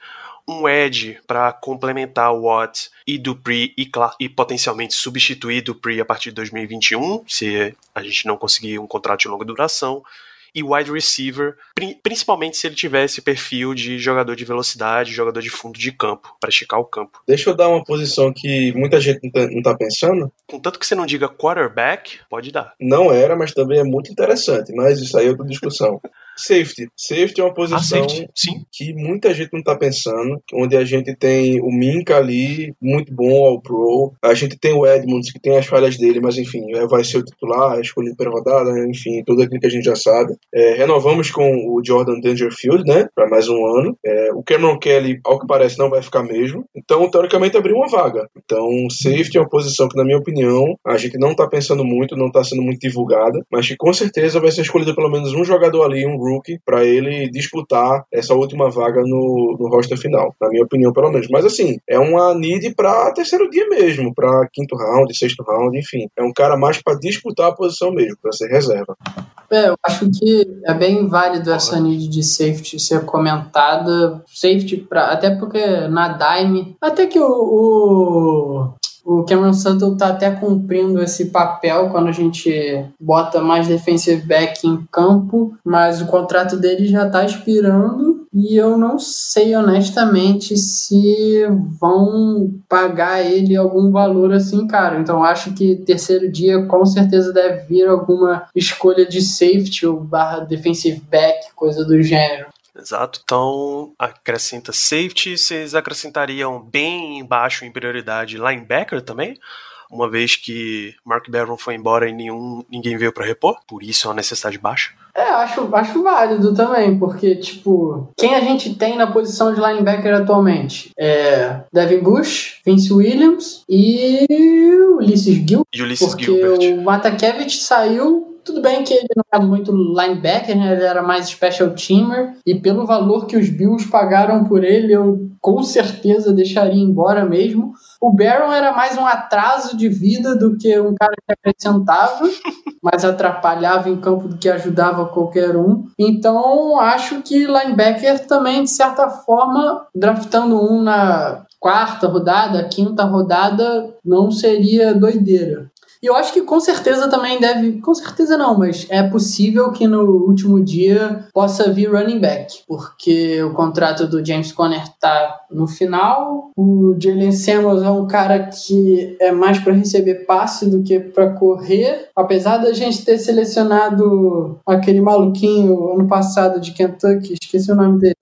um edge para complementar o Watt e Dupree e, e potencialmente substituir Dupree a partir de 2021, se a gente não conseguir um contrato de longa duração e wide receiver, principalmente se ele tivesse perfil de jogador de velocidade, jogador de fundo de campo, para esticar o campo. Deixa eu dar uma posição que muita gente não tá, tá pensando. Contanto que você não diga quarterback, pode dar. Não era, mas também é muito interessante, mas isso aí é outra discussão. Safety. Safety é uma posição ah, que muita gente não está pensando, onde a gente tem o Minka ali, muito bom ao pro, a gente tem o Edmonds, que tem as falhas dele, mas enfim, é, vai ser o titular, escolhido pela rodada, enfim, tudo aquilo que a gente já sabe. É, renovamos com o Jordan Dangerfield, né, para mais um ano. É, o Cameron Kelly, ao que parece, não vai ficar mesmo. Então, teoricamente, abriu uma vaga. Então, safety é uma posição que, na minha opinião, a gente não está pensando muito, não está sendo muito divulgada, mas que com certeza vai ser escolhido pelo menos um jogador ali, um rookie para ele disputar essa última vaga no, no roster final, na minha opinião, pelo menos. Mas assim, é uma need para terceiro dia mesmo, para quinto round, sexto round, enfim. É um cara mais para disputar a posição mesmo, para ser reserva. É, eu acho que é bem válido essa need de safety ser comentada. Safety, pra, até porque na Dime, até que o, o o Cameron Sutton tá até cumprindo esse papel quando a gente bota mais defensive back em campo, mas o contrato dele já tá expirando e eu não sei honestamente se vão pagar ele algum valor assim, cara. Então acho que terceiro dia com certeza deve vir alguma escolha de safety ou barra defensive back, coisa do gênero. Exato. Então, acrescenta safety, vocês acrescentariam bem embaixo em prioridade linebacker também? Uma vez que Mark Barron foi embora e nenhum, ninguém veio para repor, por isso é uma necessidade baixa. É, acho, acho válido também, porque, tipo, quem a gente tem na posição de linebacker atualmente? É Devin Bush, Vince Williams e Ulysses Gil. E Ulysses porque Gilbert. o Matakevich saiu tudo bem que ele não era muito linebacker, né? ele era mais special teamer, e pelo valor que os Bills pagaram por ele, eu com certeza deixaria embora mesmo. O Barron era mais um atraso de vida do que um cara que acrescentava, mais atrapalhava em campo do que ajudava qualquer um. Então, acho que linebacker também, de certa forma, draftando um na quarta rodada, quinta rodada, não seria doideira. E eu acho que com certeza também deve. Com certeza não, mas é possível que no último dia possa vir running back, porque o contrato do James Conner tá no final. O Jalen Samuels é um cara que é mais para receber passe do que para correr. Apesar da gente ter selecionado aquele maluquinho ano passado de Kentucky, esqueci o nome dele.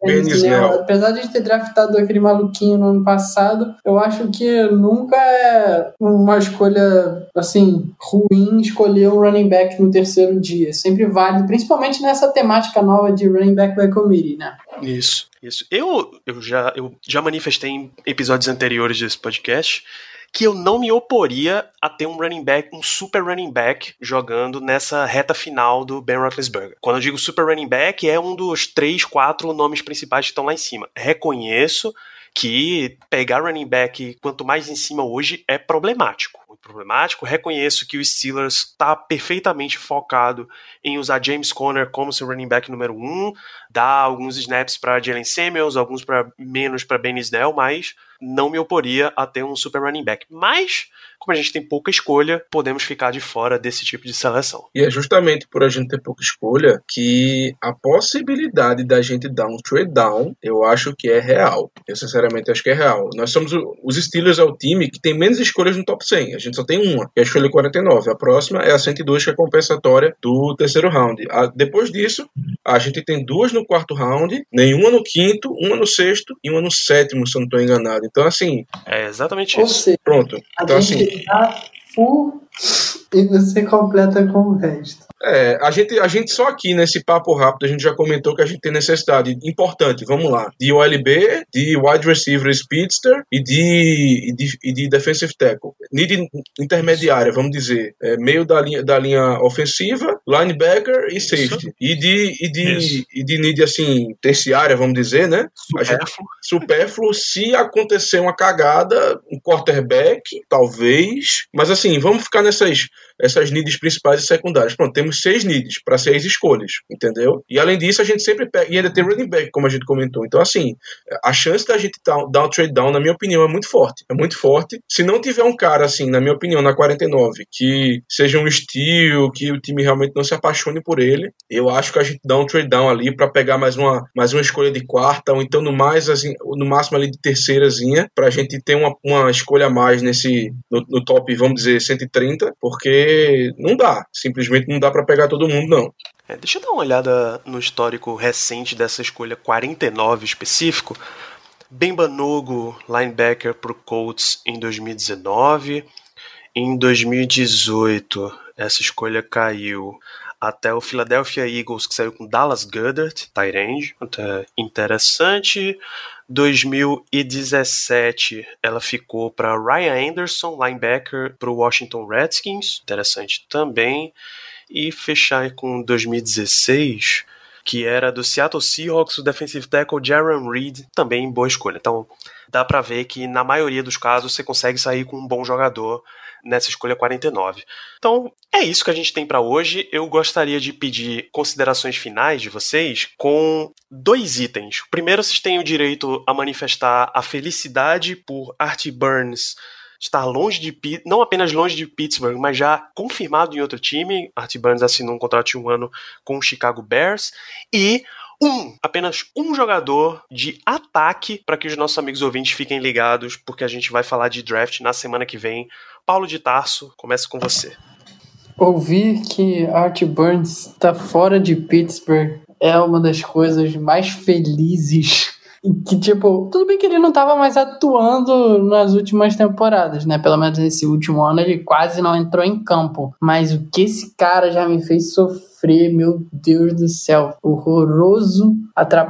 Apesar de a gente ter draftado aquele maluquinho no ano passado, eu acho que nunca é uma escolha assim ruim escolher um running back no terceiro dia. Sempre válido, principalmente nessa temática nova de running back by committee, né? Isso, isso. Eu, eu, já, eu já manifestei em episódios anteriores desse podcast que eu não me oporia a ter um running back, um super running back jogando nessa reta final do Ben Roethlisberger. Quando eu digo super running back, é um dos três, quatro nomes principais que estão lá em cima. Reconheço que pegar running back quanto mais em cima hoje é problemático. Problemático. Reconheço que o Steelers está perfeitamente focado em usar James Conner como seu running back número um, dar alguns snaps para Jalen Samuels, alguns para menos para Ben Snell, mas não me oporia a ter um super running back. Mas como a gente tem pouca escolha, podemos ficar de fora desse tipo de seleção. E é justamente por a gente ter pouca escolha que a possibilidade da gente dar um trade down, eu acho que é real. Eu sinceramente acho que é real. Nós somos o, os Steelers é o time que tem menos escolhas no top 100. A gente só tem uma, que é a escolha 49. A próxima é a 102, que é compensatória do terceiro round. A, depois disso, a gente tem duas no quarto round, nenhuma no quinto, uma no sexto e uma no sétimo, se eu não estou enganado. Então, assim. É exatamente isso. Seja, Pronto. Então, assim tá full e você completa com o resto. É, a gente, a gente só aqui nesse papo rápido, a gente já comentou que a gente tem necessidade importante, vamos lá, de OLB, de wide receiver speedster e de, e de, e de defensive tackle. Need intermediária, vamos dizer, é, meio da linha, da linha ofensiva, linebacker e safety. E de, e de, e de need, assim, terciária, vamos dizer, né? Supérfluo. Supérfluo, se acontecer uma cagada, um quarterback, talvez, mas assim, vamos ficar nessas essas needs principais e secundárias. Pronto, temos seis needs para seis escolhas, entendeu? E além disso, a gente sempre pega, e ainda tem running back, como a gente comentou. Então, assim, a chance da gente dar um trade down, na minha opinião, é muito forte. É muito forte. Se não tiver um cara, assim, na minha opinião, na 49, que seja um estilo, que o time realmente não se apaixone por ele, eu acho que a gente dá um trade down ali para pegar mais uma, mais uma escolha de quarta, ou então no mais, assim, no máximo ali de terceirazinha, para a gente ter uma, uma escolha a mais nesse, no, no top, vamos dizer, 130, porque não dá. Simplesmente não dá para pegar todo mundo, não. É, deixa eu dar uma olhada no histórico recente dessa escolha 49 específico. Bemba linebacker para o Colts em 2019. Em 2018, essa escolha caiu até o Philadelphia Eagles, que saiu com Dallas Goddard, tight end, até interessante. 2017 ela ficou para Ryan Anderson, linebacker para o Washington Redskins, interessante também. E fechar com 2016, que era do Seattle Seahawks, o defensive tackle Jaron Reed, também boa escolha. Então dá para ver que na maioria dos casos você consegue sair com um bom jogador nessa escolha 49. Então, é isso que a gente tem para hoje. Eu gostaria de pedir considerações finais de vocês com dois itens. Primeiro, vocês têm o direito a manifestar a felicidade por Artie Burns estar longe de não apenas longe de Pittsburgh, mas já confirmado em outro time. Artie Burns assinou um contrato de um ano com o Chicago Bears e um, apenas um jogador de ataque para que os nossos amigos ouvintes fiquem ligados, porque a gente vai falar de draft na semana que vem. Paulo de Tarso, começa com você. Ouvir que Art Burns está fora de Pittsburgh é uma das coisas mais felizes que, tipo, tudo bem que ele não estava mais atuando nas últimas temporadas, né? Pelo menos nesse último ano ele quase não entrou em campo. Mas o que esse cara já me fez sofrer, meu Deus do céu, horroroso.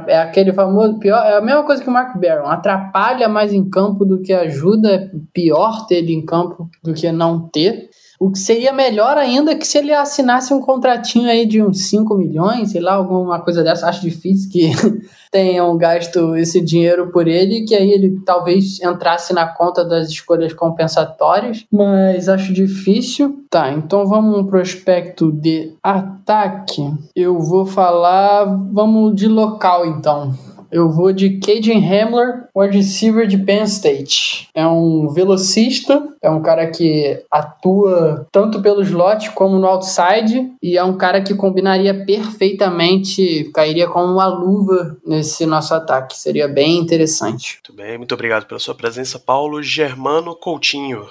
É aquele famoso pior, é a mesma coisa que o Mark Barron, atrapalha mais em campo do que ajuda, é pior ter ele em campo do que não ter. O que seria melhor ainda é que se ele assinasse um contratinho aí de uns 5 milhões, sei lá, alguma coisa dessa. Acho difícil que tenham gasto esse dinheiro por ele, que aí ele talvez entrasse na conta das escolhas compensatórias, mas acho difícil. Tá, então vamos pro aspecto de ataque. Eu vou falar, vamos de local então. Eu vou de Caden Hamler, wide receiver de Penn State. É um velocista, é um cara que atua tanto pelo slot como no outside e é um cara que combinaria perfeitamente, cairia como uma luva nesse nosso ataque. Seria bem interessante. Muito bem, muito obrigado pela sua presença, Paulo. Germano Coutinho.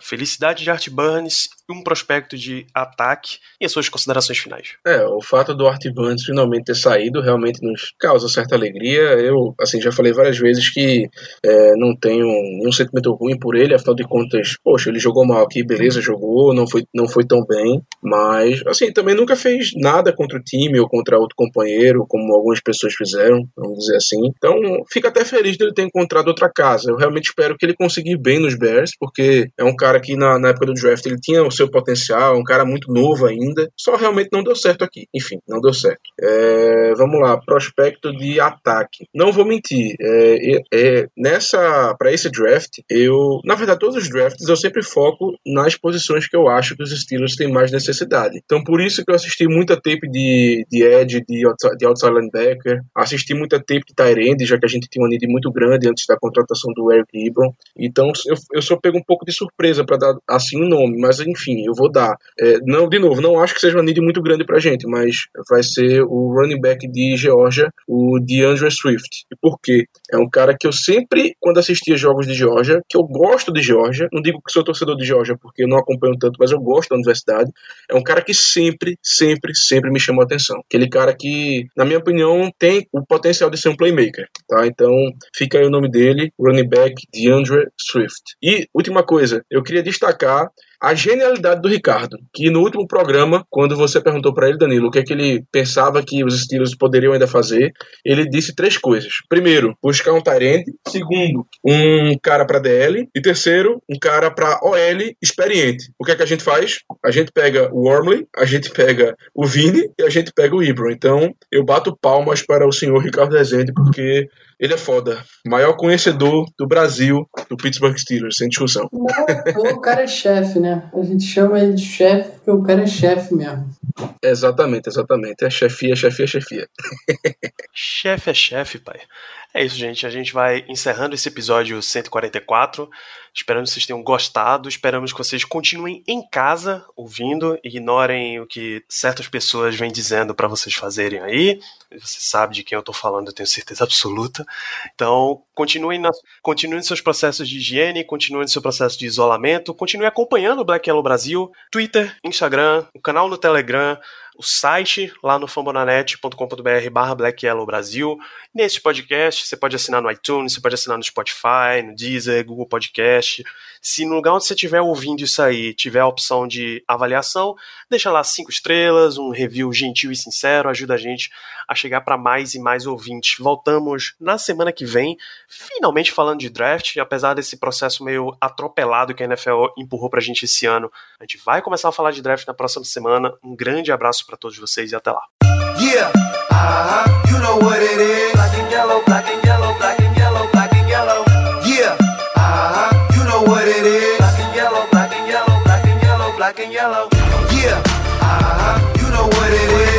Felicidade de Art Burns um prospecto de ataque e as suas considerações finais. É, o fato do Art Banks finalmente ter saído realmente nos causa certa alegria. Eu, assim, já falei várias vezes que é, não tenho nenhum sentimento ruim por ele, afinal de contas, poxa, ele jogou mal aqui, beleza, jogou, não foi, não foi tão bem, mas, assim, também nunca fez nada contra o time ou contra outro companheiro, como algumas pessoas fizeram, vamos dizer assim. Então, fico até feliz dele ter encontrado outra casa. Eu realmente espero que ele consiga ir bem nos Bears, porque é um cara que na, na época do draft ele tinha o seu potencial, um cara muito novo ainda, só realmente não deu certo aqui. Enfim, não deu certo. É, vamos lá, prospecto de ataque. Não vou mentir, é, é, nessa para esse draft, eu, na verdade, todos os drafts eu sempre foco nas posições que eu acho que os Steelers têm mais necessidade. Então, por isso que eu assisti muita tape de, de edge, de, de outside linebacker, assisti muita tape de end, já que a gente tinha uma need muito grande antes da contratação do Eric Ebron. Então, eu, eu só pego um pouco de surpresa para dar assim o um nome, mas enfim, eu vou dar. É, não, de novo, não acho que seja uma need muito grande pra gente, mas vai ser o running back de Georgia, o DeAndre Swift. E por quê? É um cara que eu sempre, quando assistia jogos de Georgia, que eu gosto de Georgia, não digo que sou torcedor de Georgia porque eu não acompanho tanto, mas eu gosto da universidade. É um cara que sempre, sempre, sempre me chamou a atenção. Aquele cara que, na minha opinião, tem o potencial de ser um playmaker, tá? Então, fica aí o nome dele, running back DeAndre Swift. E, última coisa, eu queria destacar a genialidade do Ricardo, que no último programa, quando você perguntou para ele, Danilo, o que é que ele pensava que os Steelers poderiam ainda fazer, ele disse três coisas. Primeiro, buscar um Tyrande. Segundo, um cara para DL. E terceiro, um cara para OL experiente. O que é que a gente faz? A gente pega o Wormley, a gente pega o Vini e a gente pega o Ibro. Então, eu bato palmas para o senhor Ricardo Rezende, porque ele é foda. Maior conhecedor do Brasil, do Pittsburgh Steelers, sem discussão. Não, o cara é chefe, né? A gente chama ele de chefe porque o cara é chefe mesmo. Exatamente, exatamente. É chefia, chefia, chefia. chefe é chefe, pai. É isso, gente. A gente vai encerrando esse episódio 144. Esperamos que vocês tenham gostado. Esperamos que vocês continuem em casa ouvindo. Ignorem o que certas pessoas vêm dizendo para vocês fazerem aí. Você sabe de quem eu tô falando, eu tenho certeza absoluta. Então, continuem, na, continuem seus processos de higiene, continuem seu processo de isolamento, continue acompanhando o Black Yellow Brasil, Twitter, Instagram, o canal no Telegram, o site lá no fambonanet.com.br barra Black Yellow Brasil. Nesse podcast, você pode assinar no iTunes, você pode assinar no Spotify, no Deezer, Google Podcast. Se no lugar onde você estiver ouvindo isso aí tiver a opção de avaliação, deixa lá cinco estrelas, um review gentil e sincero, ajuda a gente a chegar para mais e mais ouvintes. Voltamos na semana que vem, finalmente falando de draft, apesar desse processo meio atropelado que a NFL empurrou pra gente esse ano. A gente vai começar a falar de draft na próxima semana. Um grande abraço para todos vocês e até lá. Yeah. Uh -huh. you know what it is.